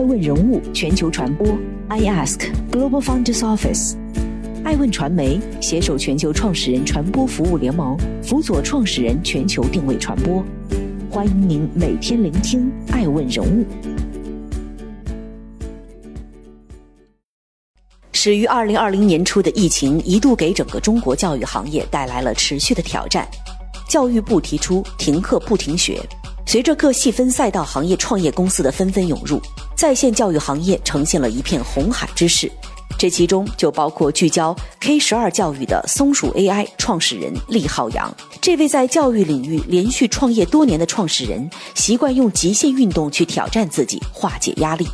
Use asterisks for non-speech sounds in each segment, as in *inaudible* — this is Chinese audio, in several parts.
爱问人物全球传播，I Ask Global Founders Office，爱问传媒携手全球创始人传播服务联盟，辅佐创始人全球定位传播。欢迎您每天聆听爱问人物。始于二零二零年初的疫情，一度给整个中国教育行业带来了持续的挑战。教育部提出停课不停学。随着各细分赛道行业创业公司的纷纷涌入，在线教育行业呈现了一片红海之势。这其中就包括聚焦 K 十二教育的松鼠 AI 创始人厉浩洋。这位在教育领域连续创业多年的创始人，习惯用极限运动去挑战自己，化解压力。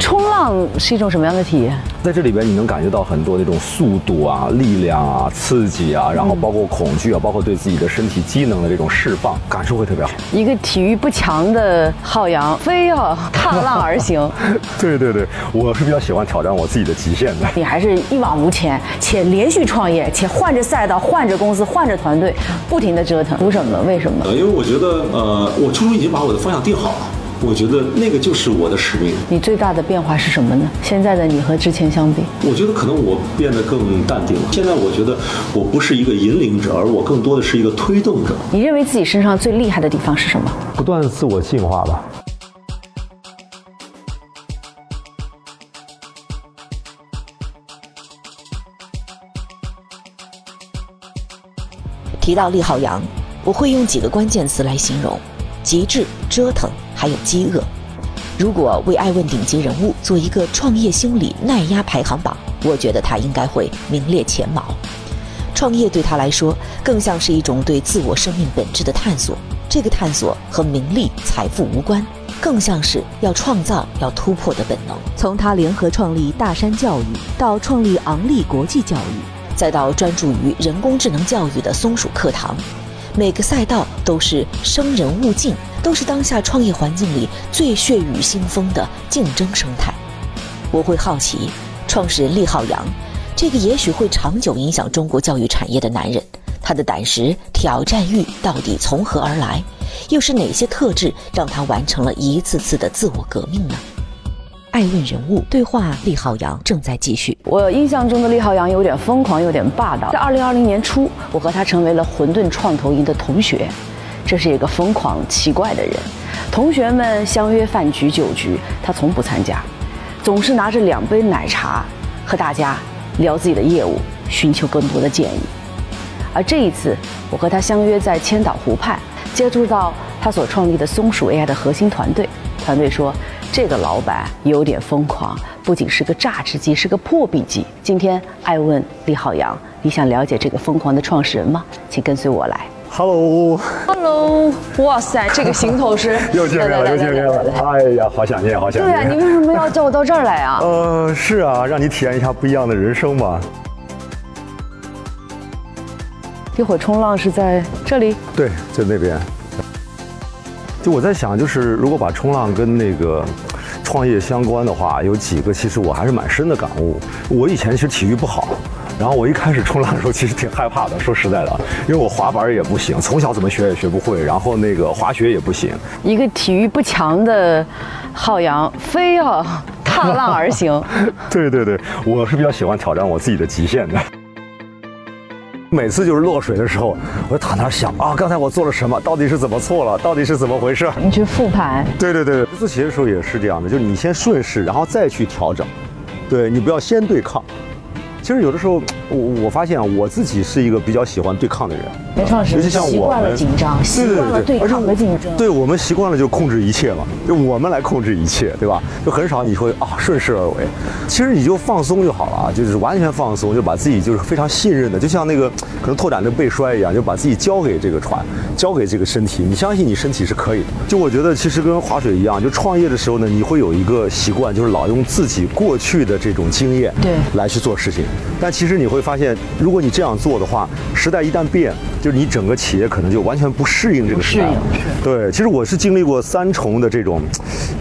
冲浪是一种什么样的体验？在这里边，你能感觉到很多那种速度啊、力量啊、刺激啊，然后包括恐惧啊，包括对自己的身体机能的这种释放，感受会特别好。一个体育不强的浩洋，非要踏浪而行。*laughs* 对对对，我是比较喜欢挑战我自己的极限的。你还是一往无前，且连续创业，且换着赛道、换着公司、换着团队，不停的折腾，图什么？为什么？呃，因为我觉得，呃，我初衷已经把我的方向定好了。我觉得那个就是我的使命。你最大的变化是什么呢？现在的你和之前相比，我觉得可能我变得更淡定了。现在我觉得我不是一个引领者，而我更多的是一个推动者。你认为自己身上最厉害的地方是什么？不断自我进化吧。提到厉浩洋，我会用几个关键词来形容。极致折腾，还有饥饿。如果为爱问顶级人物做一个创业心理耐压排行榜，我觉得他应该会名列前茅。创业对他来说，更像是一种对自我生命本质的探索。这个探索和名利财富无关，更像是要创造、要突破的本能。从他联合创立大山教育，到创立昂立国际教育，再到专注于人工智能教育的松鼠课堂。每个赛道都是生人勿近，都是当下创业环境里最血雨腥风的竞争生态。我会好奇，创始人厉浩洋，这个也许会长久影响中国教育产业的男人，他的胆识、挑战欲到底从何而来？又是哪些特质让他完成了一次次的自我革命呢？爱问人物对话，厉浩洋正在继续。我印象中的厉浩洋有点疯狂，有点霸道。在二零二零年初，我和他成为了混沌创投营的同学。这是一个疯狂奇怪的人。同学们相约饭局酒局，他从不参加，总是拿着两杯奶茶和大家聊自己的业务，寻求更多的建议。而这一次，我和他相约在千岛湖畔，接触到他所创立的松鼠 AI 的核心团队。团队说。这个老板有点疯狂，不仅是个榨汁机，是个破壁机。今天爱问李浩洋，你想了解这个疯狂的创始人吗？请跟随我来。Hello，Hello，哇塞，这个行头是 *laughs* 又见面了，又见面了。哎呀，好想念，好想念。对啊，你为什么要叫我到这儿来啊？呃，是啊，让你体验一下不一样的人生嘛。一会儿冲浪是在这里？对，在那边。就我在想，就是如果把冲浪跟那个创业相关的话，有几个其实我还是蛮深的感悟。我以前其实体育不好，然后我一开始冲浪的时候其实挺害怕的，说实在的，因为我滑板也不行，从小怎么学也学不会，然后那个滑雪也不行。一个体育不强的浩洋，非要踏浪而行。对对对，我是比较喜欢挑战我自己的极限的。每次就是落水的时候，我就躺那儿想啊，刚才我做了什么？到底是怎么错了？到底是怎么回事？你去复盘。对对对，做企业的时候也是这样的，就是你先顺势，然后再去调整，对你不要先对抗。其实有的时候，我我发现啊，我自己是一个比较喜欢对抗的人。没错，尤其像我习惯了紧张，习惯了对抗和竞争。对我们习惯了就控制一切嘛，就我们来控制一切，对吧？就很少你会啊顺势而为。其实你就放松就好了啊，就是完全放松，就把自己就是非常信任的，就像那个可能拓展的背摔一样，就把自己交给这个船，交给这个身体。你相信你身体是可以的。就我觉得其实跟划水一样，就创业的时候呢，你会有一个习惯，就是老用自己过去的这种经验对来去做事情。但其实你会发现，如果你这样做的话，时代一旦变，就是你整个企业可能就完全不适应这个时代。对，其实我是经历过三重的这种，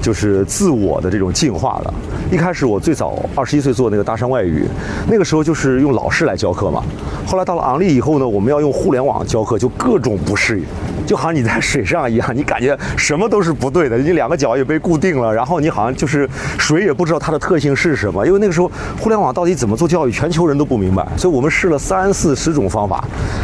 就是自我的这种进化的。一开始我最早二十一岁做那个大山外语，那个时候就是用老师来教课嘛。后来到了昂立以后呢，我们要用互联网教课，就各种不适应。就好像你在水上一样，你感觉什么都是不对的，你两个脚也被固定了，然后你好像就是水也不知道它的特性是什么，因为那个时候互联网到底怎么做教育，全球人都不明白，所以我们试了三四十种方法，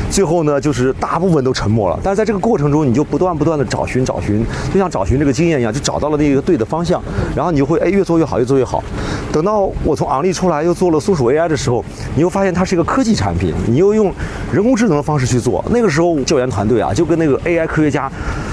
最后呢，就是大部分都沉默了。但是在这个过程中，你就不断不断的找寻找寻，就像找寻这个经验一样，就找到了那个对的方向，然后你就会哎越做越好，越做越好。等到我从昂立出来，又做了松鼠 AI 的时候，你又发现它是一个科技产品，你又用人工智能的方式去做，那个时候教研团队啊，就跟那个 AI 科学家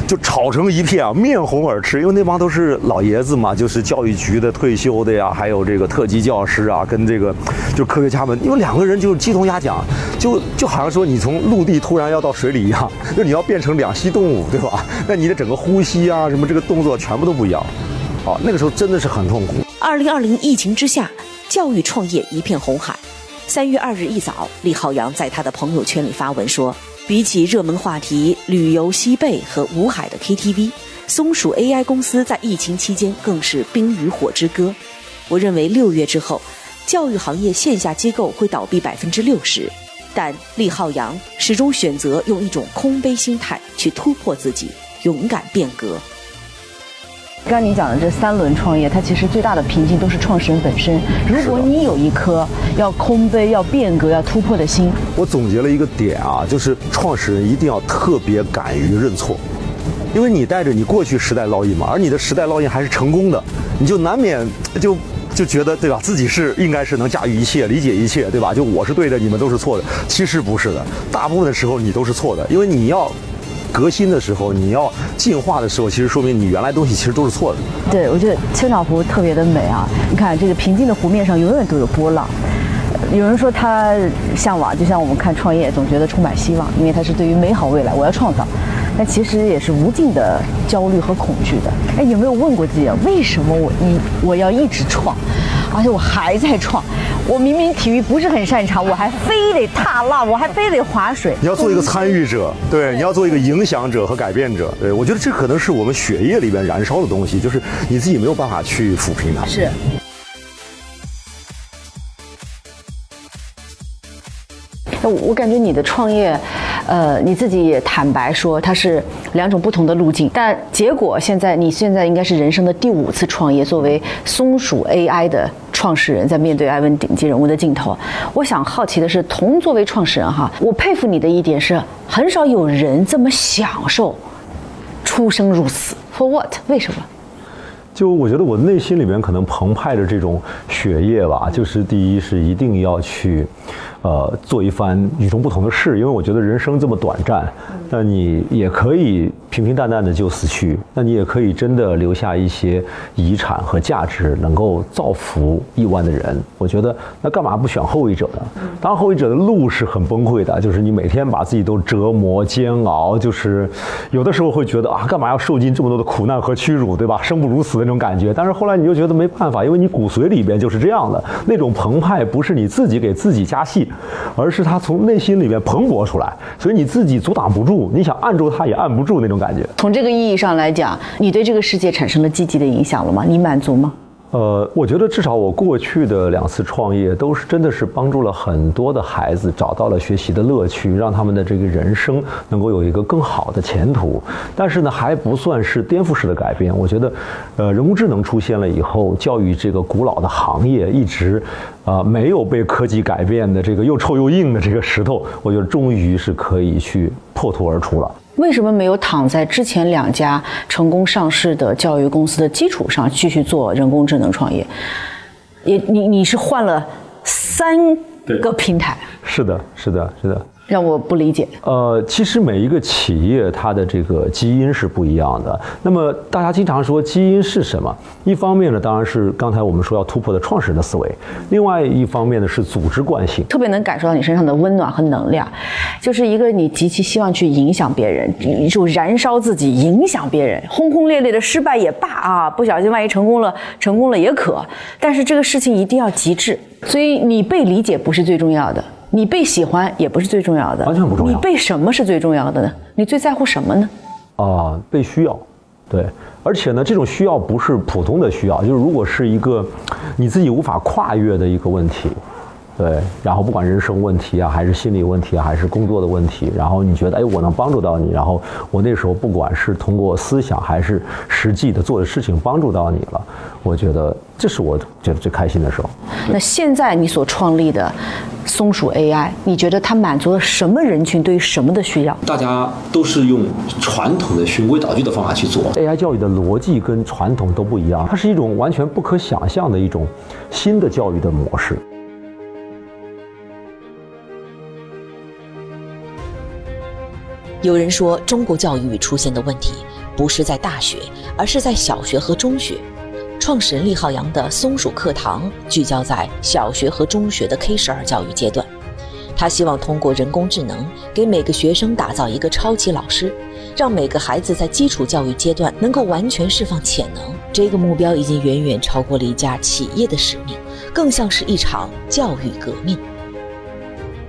就吵成一片啊，面红耳赤，因为那帮都是老爷子嘛，就是教育局的退休的呀，还有这个特级教师啊，跟这个就科学家们，因为两个人就是鸡同鸭讲，就就好像说你从陆地突然要到水里一样，就你要变成两栖动物，对吧？那你的整个呼吸啊，什么这个动作全部都不一样，啊，那个时候真的是很痛苦。二零二零疫情之下，教育创业一片红海。三月二日一早，李浩洋在他的朋友圈里发文说：“比起热门话题旅游西贝和吴海的 KTV，松鼠 AI 公司在疫情期间更是冰与火之歌。我认为六月之后，教育行业线下机构会倒闭百分之六十，但厉浩洋始终选择用一种空杯心态去突破自己，勇敢变革。”刚你讲的这三轮创业，它其实最大的瓶颈都是创始人本身。如果你有一颗要空杯、要变革、要突破的心，我总结了一个点啊，就是创始人一定要特别敢于认错，因为你带着你过去时代烙印嘛，而你的时代烙印还是成功的，你就难免就就觉得对吧，自己是应该是能驾驭一切、理解一切，对吧？就我是对的，你们都是错的。其实不是的，大部分的时候你都是错的，因为你要。革新的时候，你要进化的时候，其实说明你原来东西其实都是错的。对，我觉得千岛湖特别的美啊！你看这个平静的湖面上永远都有波浪。有人说他向往，就像我们看创业，总觉得充满希望，因为他是对于美好未来，我要创造。但其实也是无尽的焦虑和恐惧的。哎，有没有问过自己，为什么我一我要一直创，而且我还在创？我明明体育不是很擅长，我还非得踏浪，我还非得划水。你要做一个参与者，对，你要做一个影响者和改变者。对，我觉得这可能是我们血液里边燃烧的东西，就是你自己没有办法去抚平它。是。我我感觉你的创业，呃，你自己也坦白说，它是两种不同的路径，但结果现在你现在应该是人生的第五次创业，作为松鼠 AI 的。创始人在面对艾文顶级人物的镜头，我想好奇的是，同作为创始人哈，我佩服你的一点是，很少有人这么享受出生入死。For what？为什么？就我觉得我内心里面可能澎湃着这种血液吧，就是第一是一定要去。呃，做一番与众不同的事，因为我觉得人生这么短暂，那你也可以平平淡淡的就死去，那你也可以真的留下一些遗产和价值，能够造福亿万的人。我觉得那干嘛不选后一者呢？当然，后一者的路是很崩溃的，就是你每天把自己都折磨煎熬，就是有的时候会觉得啊，干嘛要受尽这么多的苦难和屈辱，对吧？生不如死那种感觉。但是后来你就觉得没办法，因为你骨髓里边就是这样的，那种澎湃不是你自己给自己加戏。而是他从内心里面蓬勃出来，所以你自己阻挡不住，你想按住他也按不住那种感觉。从这个意义上来讲，你对这个世界产生了积极的影响了吗？你满足吗？呃，我觉得至少我过去的两次创业都是真的是帮助了很多的孩子找到了学习的乐趣，让他们的这个人生能够有一个更好的前途。但是呢，还不算是颠覆式的改变。我觉得，呃，人工智能出现了以后，教育这个古老的行业一直，啊，没有被科技改变的这个又臭又硬的这个石头，我觉得终于是可以去破土而出了。为什么没有躺在之前两家成功上市的教育公司的基础上继续做人工智能创业？也，你你是换了三个平台？是的，是的，是的。让我不理解。呃，其实每一个企业它的这个基因是不一样的。那么大家经常说基因是什么？一方面呢，当然是刚才我们说要突破的创始人的思维；另外一方面呢，是组织惯性。特别能感受到你身上的温暖和能量，就是一个你极其希望去影响别人，你就燃烧自己影响别人，轰轰烈烈的失败也罢啊，不小心万一成功了，成功了也可。但是这个事情一定要极致，所以你被理解不是最重要的。你被喜欢也不是最重要的，完全不重要。你被什么是最重要的呢？你最在乎什么呢？啊，被需要，对。而且呢，这种需要不是普通的需要，就是如果是一个你自己无法跨越的一个问题，对，然后不管人生问题啊，还是心理问题啊，还是工作的问题，然后你觉得哎，我能帮助到你，然后我那时候不管是通过思想还是实际的做的事情帮助到你了，我觉得这是我觉得最开心的时候。那现在你所创立的松鼠 AI，你觉得它满足了什么人群对于什么的需要？大家都是用传统的循规蹈矩的方法去做。AI 教育的逻辑跟传统都不一样，它是一种完全不可想象的一种新的教育的模式。有人说，中国教育出现的问题不是在大学，而是在小学和中学。创始人厉浩洋的松鼠课堂聚焦在小学和中学的 K 十二教育阶段，他希望通过人工智能给每个学生打造一个超级老师，让每个孩子在基础教育阶段能够完全释放潜能。这个目标已经远远超过了一家企业的使命，更像是一场教育革命。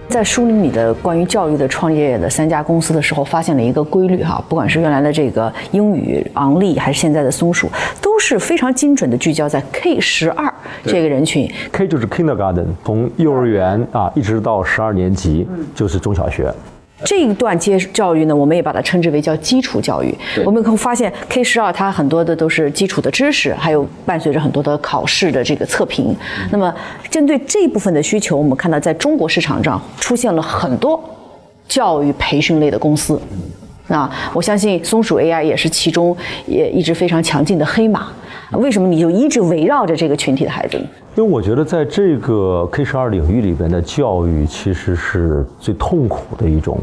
在梳理你的关于教育的创业的三家公司的时候，发现了一个规律哈，不管是原来的这个英语昂立，还是现在的松鼠，都是非常精准的聚焦在 K 十二这个人群。K 就是 kindergarten，从幼儿园啊一直到十二年级就是中小学。这一段接教育呢，我们也把它称之为叫基础教育。我们会发现 K 十二它很多的都是基础的知识，还有伴随着很多的考试的这个测评。那么针对这部分的需求，我们看到在中国市场上出现了很多教育培训类的公司。啊，我相信松鼠 AI 也是其中也一直非常强劲的黑马。为什么你就一直围绕着这个群体的孩子呢？因为我觉得在这个 K 十二领域里边的教育其实是最痛苦的一种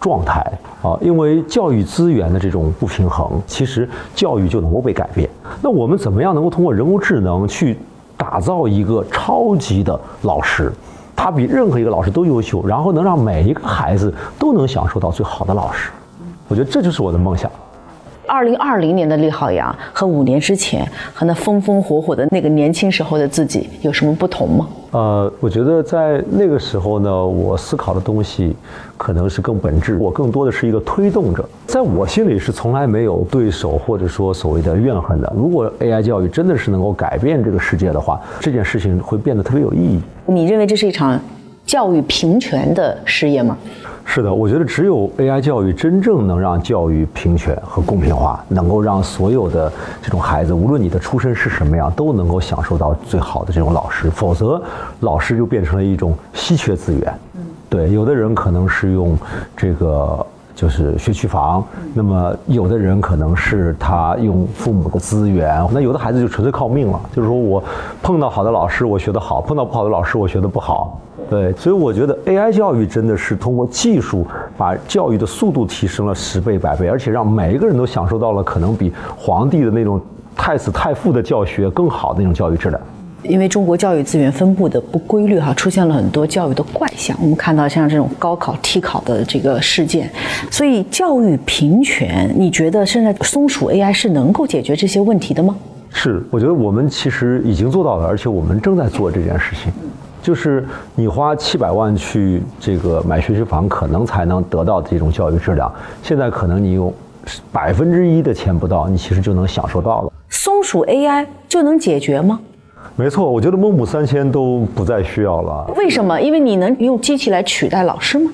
状态啊，因为教育资源的这种不平衡，其实教育就能够被改变。那我们怎么样能够通过人工智能去打造一个超级的老师？他比任何一个老师都优秀，然后能让每一个孩子都能享受到最好的老师。我觉得这就是我的梦想。二零二零年的厉浩洋和五年之前和那风风火火的那个年轻时候的自己有什么不同吗？呃，我觉得在那个时候呢，我思考的东西可能是更本质，我更多的是一个推动者，在我心里是从来没有对手或者说所谓的怨恨的。如果 AI 教育真的是能够改变这个世界的话，这件事情会变得特别有意义。你认为这是一场教育平权的事业吗？是的，我觉得只有 AI 教育真正能让教育平权和公平化，能够让所有的这种孩子，无论你的出身是什么样，都能够享受到最好的这种老师。否则，老师就变成了一种稀缺资源。对，有的人可能是用这个。就是学区房，那么有的人可能是他用父母的资源，那有的孩子就纯粹靠命了。就是说我碰到好的老师，我学得好；碰到不好的老师，我学得不好。对，所以我觉得 AI 教育真的是通过技术把教育的速度提升了十倍、百倍，而且让每一个人都享受到了可能比皇帝的那种太子太傅的教学更好的那种教育质量。因为中国教育资源分布的不规律，哈，出现了很多教育的怪象。我们看到像这种高考替考的这个事件，所以教育平权，你觉得现在松鼠 AI 是能够解决这些问题的吗？是，我觉得我们其实已经做到了，而且我们正在做这件事情。就是你花七百万去这个买学区房，可能才能得到这种教育质量。现在可能你用百分之一的钱不到，你其实就能享受到了。松鼠 AI 就能解决吗？没错，我觉得孟母三迁都不再需要了。为什么？因为你能用机器来取代老师吗？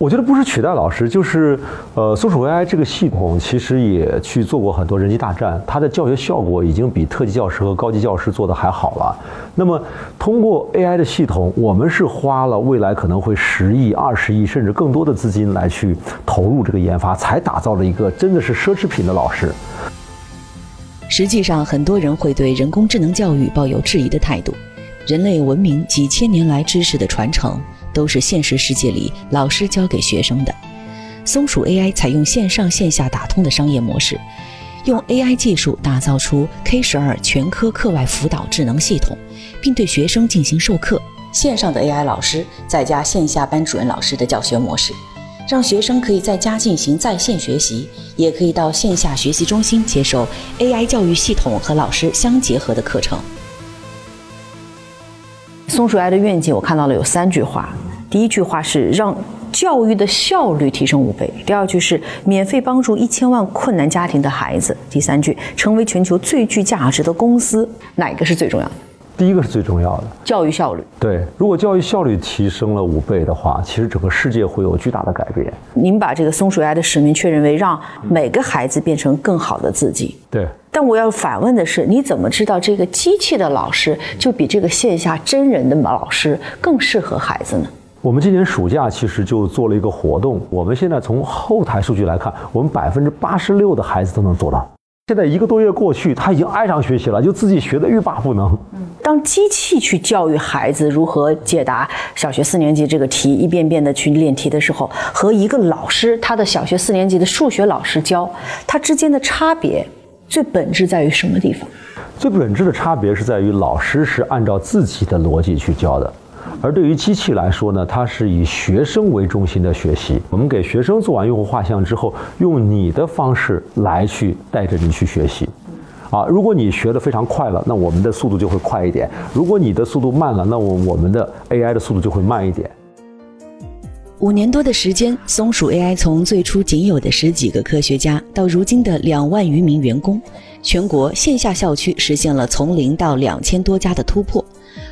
我觉得不是取代老师，就是呃，松鼠 AI 这个系统其实也去做过很多人机大战，它的教学效果已经比特级教师和高级教师做的还好了。那么通过 AI 的系统，我们是花了未来可能会十亿、二十亿甚至更多的资金来去投入这个研发，才打造了一个真的是奢侈品的老师。实际上，很多人会对人工智能教育抱有质疑的态度。人类文明几千年来知识的传承，都是现实世界里老师教给学生的。松鼠 AI 采用线上线下打通的商业模式，用 AI 技术打造出 K 十二全科课外辅导智能系统，并对学生进行授课。线上的 AI 老师再加线下班主任老师的教学模式。让学生可以在家进行在线学习，也可以到线下学习中心接受 AI 教育系统和老师相结合的课程。松鼠 AI 的愿景我看到了有三句话，第一句话是让教育的效率提升五倍，第二句是免费帮助一千万困难家庭的孩子，第三句成为全球最具价值的公司，哪个是最重要的？第一个是最重要的，教育效率。对，如果教育效率提升了五倍的话，其实整个世界会有巨大的改变。您把这个松鼠 AI 的使命确认为让每个孩子变成更好的自己。对，但我要反问的是，你怎么知道这个机器的老师就比这个线下真人的老师更适合孩子呢？我们今年暑假其实就做了一个活动，我们现在从后台数据来看，我们百分之八十六的孩子都能做到。现在一个多月过去，他已经爱上学习了，就自己学的欲罢不能。当机器去教育孩子如何解答小学四年级这个题，一遍遍的去练题的时候，和一个老师他的小学四年级的数学老师教，他之间的差别最本质在于什么地方？最本质的差别是在于老师是按照自己的逻辑去教的。而对于机器来说呢，它是以学生为中心的学习。我们给学生做完用户画像之后，用你的方式来去带着你去学习。啊，如果你学得非常快了，那我们的速度就会快一点；如果你的速度慢了，那我我们的 AI 的速度就会慢一点。五年多的时间，松鼠 AI 从最初仅有的十几个科学家，到如今的两万余名员工，全国线下校区实现了从零到两千多家的突破。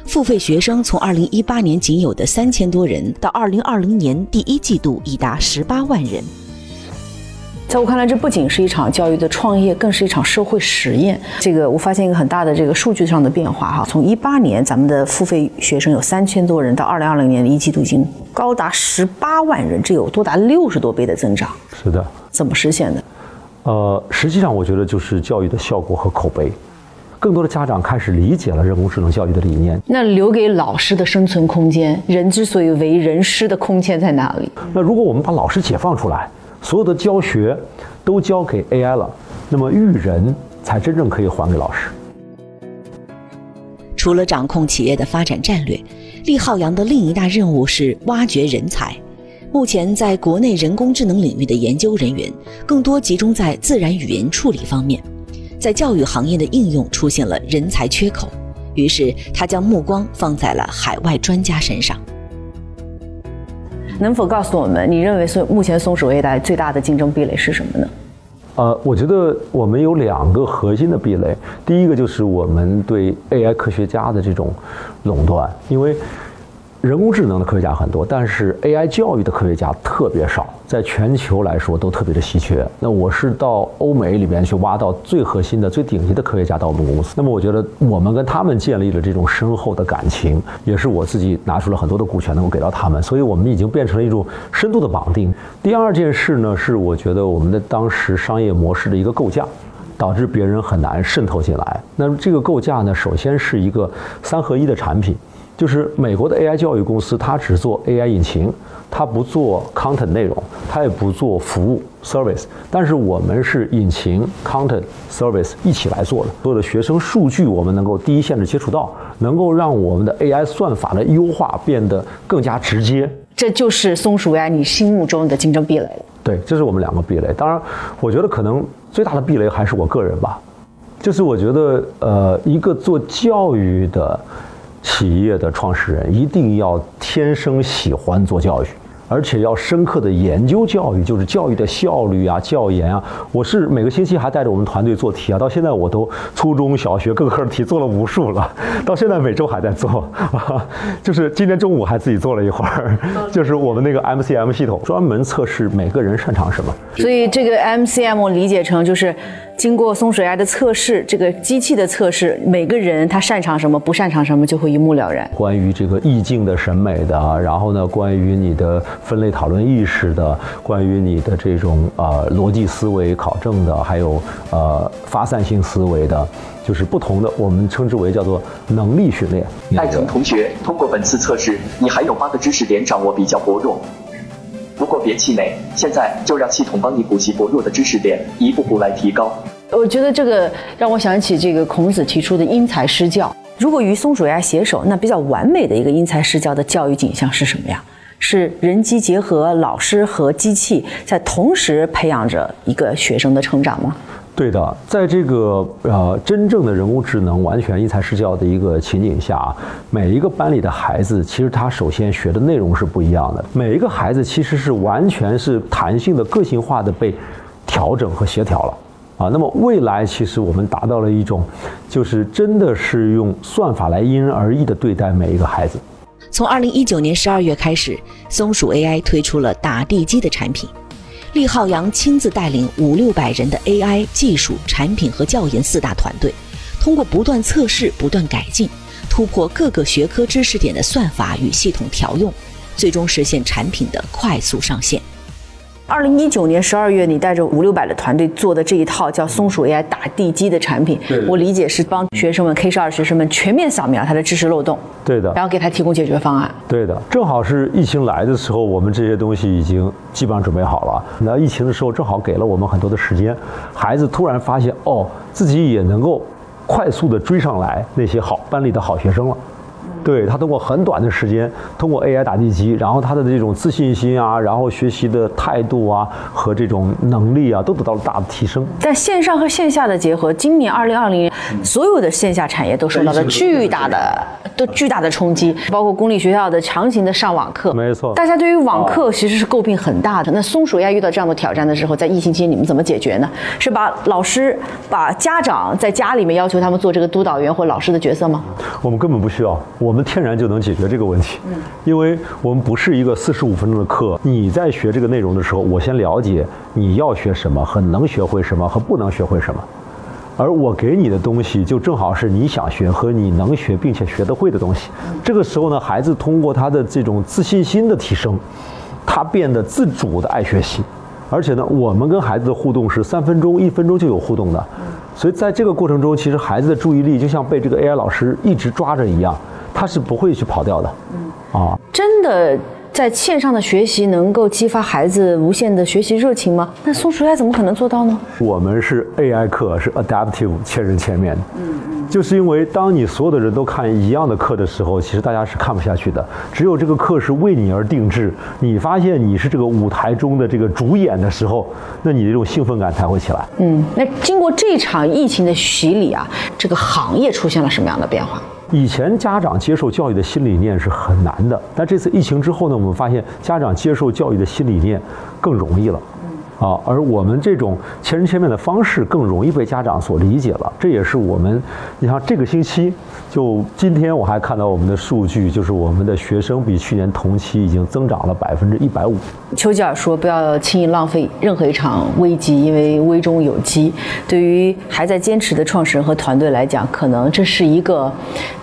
付费学生从二零一八年仅有的三千多人，到二零二零年第一季度已达十八万人。在我看来，这不仅是一场教育的创业，更是一场社会实验。这个我发现一个很大的这个数据上的变化哈，从一八年咱们的付费学生有三千多人，到二零二零年的一季度已经高达十八万人，这有多达六十多倍的增长。是的，怎么实现的？呃，实际上我觉得就是教育的效果和口碑。更多的家长开始理解了人工智能教育的理念。那留给老师的生存空间，人之所以为人师的空间在哪里？那如果我们把老师解放出来，所有的教学都交给 AI 了，那么育人才真正可以还给老师。除了掌控企业的发展战略，厉浩洋的另一大任务是挖掘人才。目前，在国内人工智能领域的研究人员更多集中在自然语言处理方面。在教育行业的应用出现了人才缺口，于是他将目光放在了海外专家身上。能否告诉我们，你认为松目前松鼠 AI 最大的竞争壁垒是什么呢？呃，我觉得我们有两个核心的壁垒，第一个就是我们对 AI 科学家的这种垄断，因为。人工智能的科学家很多，但是 AI 教育的科学家特别少，在全球来说都特别的稀缺。那我是到欧美里边去挖到最核心的、最顶级的科学家到我们公司。那么我觉得我们跟他们建立了这种深厚的感情，也是我自己拿出了很多的股权能够给到他们，所以我们已经变成了一种深度的绑定。第二件事呢，是我觉得我们的当时商业模式的一个构架，导致别人很难渗透进来。那么这个构架呢，首先是一个三合一的产品。就是美国的 AI 教育公司，它只做 AI 引擎，它不做 content 内容，它也不做服务 service。但是我们是引擎、content、service 一起来做的。所有的学生数据，我们能够第一线的接触到，能够让我们的 AI 算法的优化变得更加直接。这就是松鼠 AI 你心目中的竞争壁垒了。对，这是我们两个壁垒。当然，我觉得可能最大的壁垒还是我个人吧。就是我觉得，呃，一个做教育的。企业的创始人一定要天生喜欢做教育。而且要深刻的研究教育，就是教育的效率啊、教研啊。我是每个星期还带着我们团队做题啊，到现在我都初中小学各科的题做了无数了，*laughs* 到现在每周还在做。*laughs* 就是今天中午还自己做了一会儿，*laughs* 就是我们那个 MCM 系统专门测试每个人擅长什么。所以这个 MCM 理解成就是经过松水 AI 的测试，这个机器的测试，每个人他擅长什么、不擅长什么就会一目了然。关于这个意境的审美的，然后呢，关于你的。分类讨论意识的，关于你的这种呃逻辑思维考证的，还有呃发散性思维的，就是不同的，我们称之为叫做能力训练。爱成同学，通过本次测试，你还有八个知识点掌握比较薄弱，不过别气馁，现在就让系统帮你补齐薄弱的知识点，一步步来提高。我觉得这个让我想起这个孔子提出的因材施教。如果与松鼠 AI 携手，那比较完美的一个因材施教的教育景象是什么呀？是人机结合，老师和机器在同时培养着一个学生的成长吗？对的，在这个呃真正的人工智能完全因材施教的一个情景下啊，每一个班里的孩子其实他首先学的内容是不一样的，每一个孩子其实是完全是弹性的、个性化的被调整和协调了。啊，那么未来其实我们达到了一种，就是真的是用算法来因人而异的对待每一个孩子。从二零一九年十二月开始，松鼠 AI 推出了打地基的产品。厉浩洋亲自带领五六百人的 AI 技术、产品和教研四大团队，通过不断测试、不断改进，突破各个学科知识点的算法与系统调用，最终实现产品的快速上线。二零一九年十二月，你带着五六百的团队做的这一套叫松鼠 AI 打地基的产品，我理解是帮学生们 K 十二学生们全面扫描他的知识漏洞，对的，然后给他提供解决方案。对的，正好是疫情来的时候，我们这些东西已经基本上准备好了。那疫情的时候，正好给了我们很多的时间，孩子突然发现，哦，自己也能够快速的追上来那些好班里的好学生了。对他通过很短的时间，通过 AI 打地基，然后他的这种自信心啊，然后学习的态度啊和这种能力啊，都得到了大的提升。在线上和线下的结合，今年二零二零年，所有的线下产业都受到了巨大的、都巨大的冲击，包括公立学校的强行的上网课。没错，大家对于网课其实是诟病很大的。那松鼠 AI 遇到这样的挑战的时候，在疫情期间你们怎么解决呢？是把老师、把家长在家里面要求他们做这个督导员或老师的角色吗？我们根本不需要。我们天然就能解决这个问题，因为我们不是一个四十五分钟的课。你在学这个内容的时候，我先了解你要学什么和能学会什么和不能学会什么，而我给你的东西就正好是你想学和你能学并且学得会的东西。这个时候呢，孩子通过他的这种自信心的提升，他变得自主的爱学习，而且呢，我们跟孩子的互动是三分钟、一分钟就有互动的，所以在这个过程中，其实孩子的注意力就像被这个 AI 老师一直抓着一样。他是不会去跑掉的，嗯啊，真的在线上的学习能够激发孩子无限的学习热情吗？那松鼠 AI 怎么可能做到呢？我们是 AI 课，是 adaptive 千人千面，嗯嗯，就是因为当你所有的人都看一样的课的时候，其实大家是看不下去的。只有这个课是为你而定制，你发现你是这个舞台中的这个主演的时候，那你这种兴奋感才会起来。嗯，那经过这场疫情的洗礼啊，这个行业出现了什么样的变化？以前家长接受教育的新理念是很难的，但这次疫情之后呢，我们发现家长接受教育的新理念更容易了。啊，而我们这种千人千面的方式更容易被家长所理解了。这也是我们，你像这个星期，就今天我还看到我们的数据，就是我们的学生比去年同期已经增长了百分之一百五。丘吉尔说：“不要轻易浪费任何一场危机，因为危中有机。”对于还在坚持的创始人和团队来讲，可能这是一个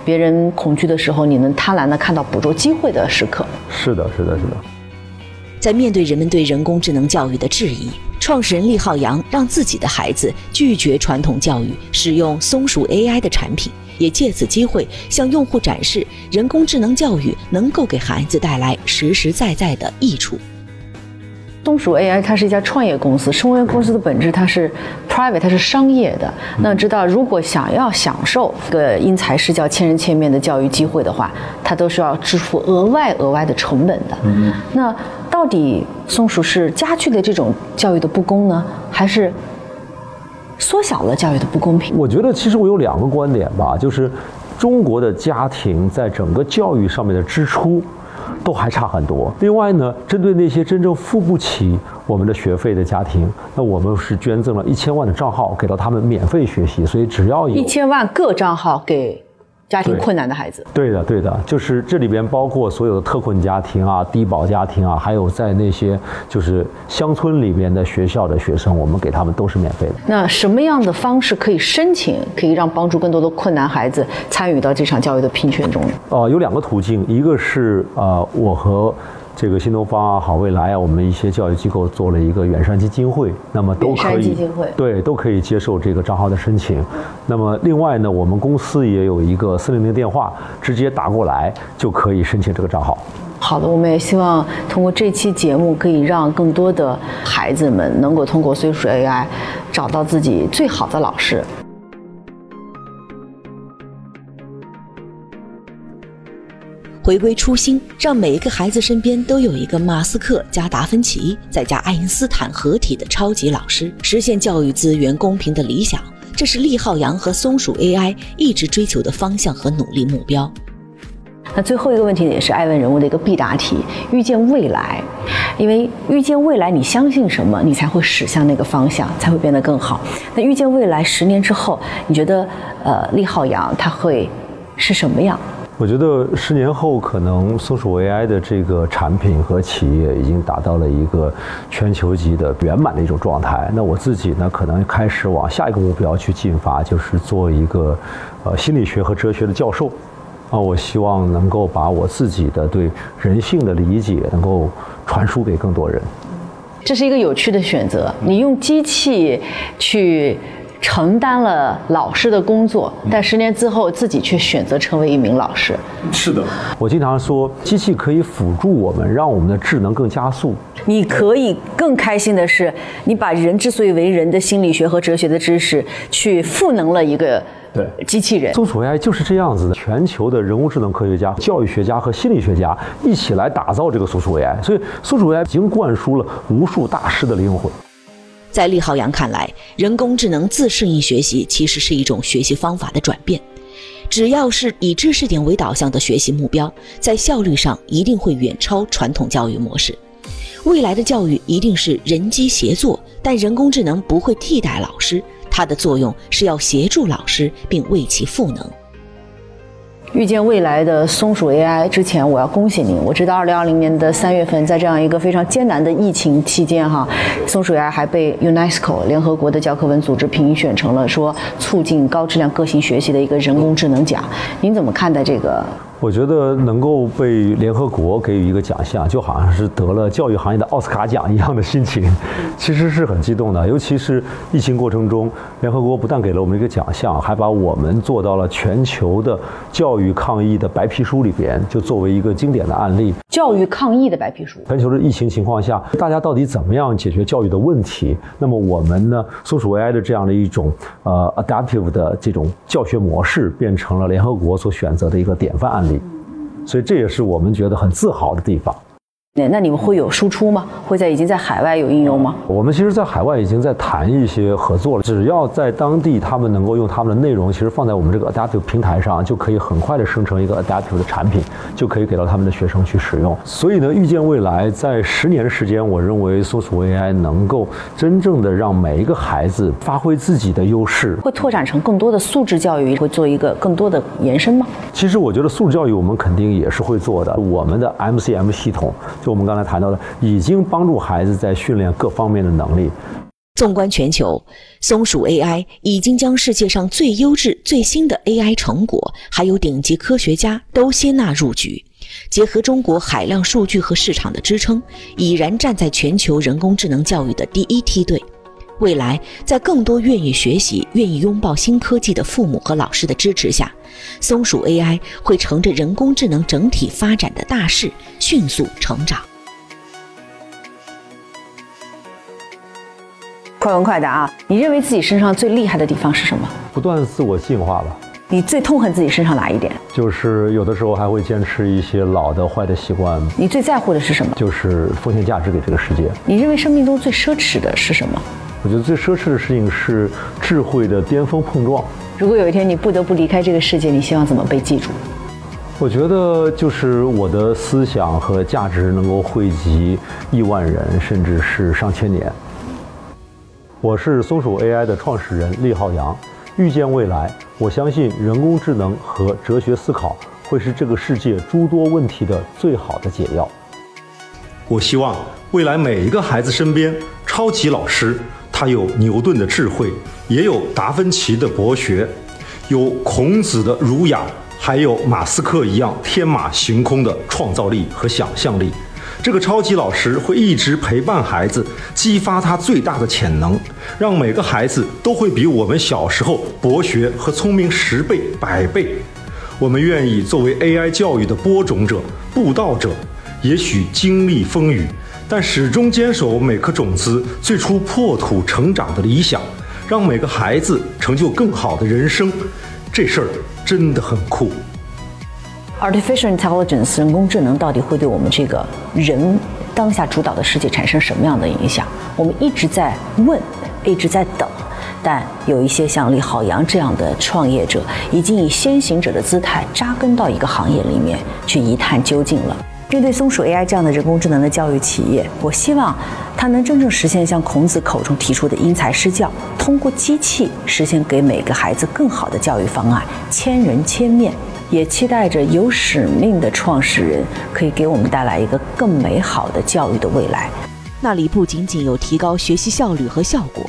别人恐惧的时候，你能贪婪的看到捕捉机会的时刻。是的，是的，是的。在面对人们对人工智能教育的质疑，创始人厉浩洋让自己的孩子拒绝传统教育，使用松鼠 AI 的产品，也借此机会向用户展示人工智能教育能够给孩子带来实实在在的益处。松鼠 AI 它是一家创业公司，创业公司的本质它是 private，它是商业的。那知道，如果想要享受个因材施教、千人千面的教育机会的话，它都是要支付额外额外的成本的。那到底松鼠是加剧了这种教育的不公呢，还是缩小了教育的不公平？我觉得其实我有两个观点吧，就是中国的家庭在整个教育上面的支出。都还差很多。另外呢，针对那些真正付不起我们的学费的家庭，那我们是捐赠了一千万的账号给到他们免费学习。所以只要有一千万个账号给。家庭困难的孩子，对的，对的，就是这里边包括所有的特困家庭啊、低保家庭啊，还有在那些就是乡村里边的学校的学生，我们给他们都是免费的。那什么样的方式可以申请，可以让帮助更多的困难孩子参与到这场教育的拼选中呢？哦，有两个途径，一个是呃，我和。这个新东方啊，好未来啊，我们一些教育机构做了一个远山基金会，那么都可以对都可以接受这个账号的申请。那么另外呢，我们公司也有一个四零零电话，直接打过来就可以申请这个账号。好的，我们也希望通过这期节目，可以让更多的孩子们能够通过随鼠 AI 找到自己最好的老师。回归初心，让每一个孩子身边都有一个马斯克加达芬奇再加爱因斯坦合体的超级老师，实现教育资源公平的理想，这是厉浩洋和松鼠 AI 一直追求的方向和努力目标。那最后一个问题也是爱问人物的一个必答题：预见未来，因为遇见未来，你相信什么，你才会驶向那个方向，才会变得更好。那遇见未来，十年之后，你觉得呃，利浩洋他会是什么样？我觉得十年后，可能松鼠 AI 的这个产品和企业已经达到了一个全球级的圆满的一种状态。那我自己呢，可能开始往下一个目标去进发，就是做一个呃心理学和哲学的教授。啊，我希望能够把我自己的对人性的理解能够传输给更多人。这是一个有趣的选择，你用机器去。承担了老师的工作，但十年之后自己却选择成为一名老师。是的，我经常说，机器可以辅助我们，让我们的智能更加速。你可以更开心的是，你把人之所以为人的心理学和哲学的知识，去赋能了一个对机器人。搜索 AI 就是这样子的，全球的人工智能科学家、教育学家和心理学家一起来打造这个搜索 AI，所以搜索 AI 已经灌输了无数大师的灵魂。在厉浩洋看来，人工智能自适应学习其实是一种学习方法的转变。只要是以知识点为导向的学习目标，在效率上一定会远超传统教育模式。未来的教育一定是人机协作，但人工智能不会替代老师，它的作用是要协助老师并为其赋能。遇见未来的松鼠 AI 之前，我要恭喜您。我知道，二零二零年的三月份，在这样一个非常艰难的疫情期间，哈，松鼠 AI 还被 UNESCO 联合国的教科文组织评选成了说促进高质量个性学习的一个人工智能奖。您怎么看待这个？我觉得能够被联合国给予一个奖项，就好像是得了教育行业的奥斯卡奖一样的心情，*laughs* 其实是很激动的。尤其是疫情过程中，联合国不但给了我们一个奖项，还把我们做到了全球的教育抗疫的白皮书里边，就作为一个经典的案例。教育抗疫的白皮书。全球的疫情情况下，大家到底怎么样解决教育的问题？那么我们呢，松鼠 AI 的这样的一种呃 adaptive 的这种教学模式，变成了联合国所选择的一个典范案例。所以这也是我们觉得很自豪的地方。那那你们会有输出吗？会在已经在海外有应用吗？我们其实，在海外已经在谈一些合作了。只要在当地，他们能够用他们的内容，其实放在我们这个 Adaptive 平台上，就可以很快的生成一个 Adaptive 的产品，就可以给到他们的学生去使用。所以呢，预见未来，在十年的时间，我认为搜索 AI 能够真正的让每一个孩子发挥自己的优势。会拓展成更多的素质教育，会做一个更多的延伸吗？其实我觉得素质教育我们肯定也是会做的。我们的 MCM 系统。就我们刚才谈到的，已经帮助孩子在训练各方面的能力。纵观全球，松鼠 AI 已经将世界上最优质、最新的 AI 成果，还有顶级科学家都接纳入局。结合中国海量数据和市场的支撑，已然站在全球人工智能教育的第一梯队。未来，在更多愿意学习、愿意拥抱新科技的父母和老师的支持下，松鼠 AI 会乘着人工智能整体发展的大势迅速成长。快问快答啊！你认为自己身上最厉害的地方是什么？不断自我进化吧。你最痛恨自己身上哪一点？就是有的时候还会坚持一些老的坏的习惯。你最在乎的是什么？就是奉献价值给这个世界。你认为生命中最奢侈的是什么？我觉得最奢侈的事情是智慧的巅峰碰撞。如果有一天你不得不离开这个世界，你希望怎么被记住？我觉得就是我的思想和价值能够惠及亿万人，甚至是上千年。我是松鼠 AI 的创始人厉浩洋。预见未来，我相信人工智能和哲学思考会是这个世界诸多问题的最好的解药。我希望未来每一个孩子身边，超级老师。他有牛顿的智慧，也有达芬奇的博学，有孔子的儒雅，还有马斯克一样天马行空的创造力和想象力。这个超级老师会一直陪伴孩子，激发他最大的潜能，让每个孩子都会比我们小时候博学和聪明十倍、百倍。我们愿意作为 AI 教育的播种者、布道者，也许经历风雨。但始终坚守每颗种子最初破土成长的理想，让每个孩子成就更好的人生，这事儿真的很酷。Artificial intelligence 人工智能到底会对我们这个人当下主导的世界产生什么样的影响？我们一直在问，一直在等，但有一些像李浩洋这样的创业者，已经以先行者的姿态扎根到一个行业里面去一探究竟了。面对松鼠 AI 这样的人工智能的教育企业，我希望它能真正实现像孔子口中提出的因材施教，通过机器实现给每个孩子更好的教育方案，千人千面。也期待着有使命的创始人可以给我们带来一个更美好的教育的未来。那里不仅仅有提高学习效率和效果，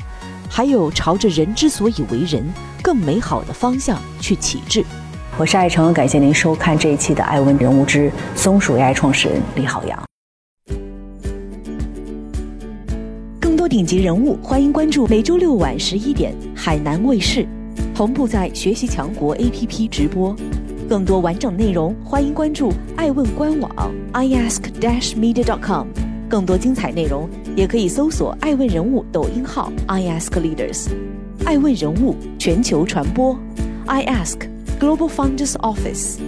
还有朝着人之所以为人更美好的方向去启智。我是爱成，感谢您收看这一期的《爱问人物之松鼠 AI 创始人李浩洋》。更多顶级人物，欢迎关注每周六晚十一点海南卫视，同步在学习强国 APP 直播。更多完整内容，欢迎关注爱问官网 iask-media.com。更多精彩内容，也可以搜索爱问人物抖音号 iaskleaders。爱问人物全球传播，iAsk Global Founders Office。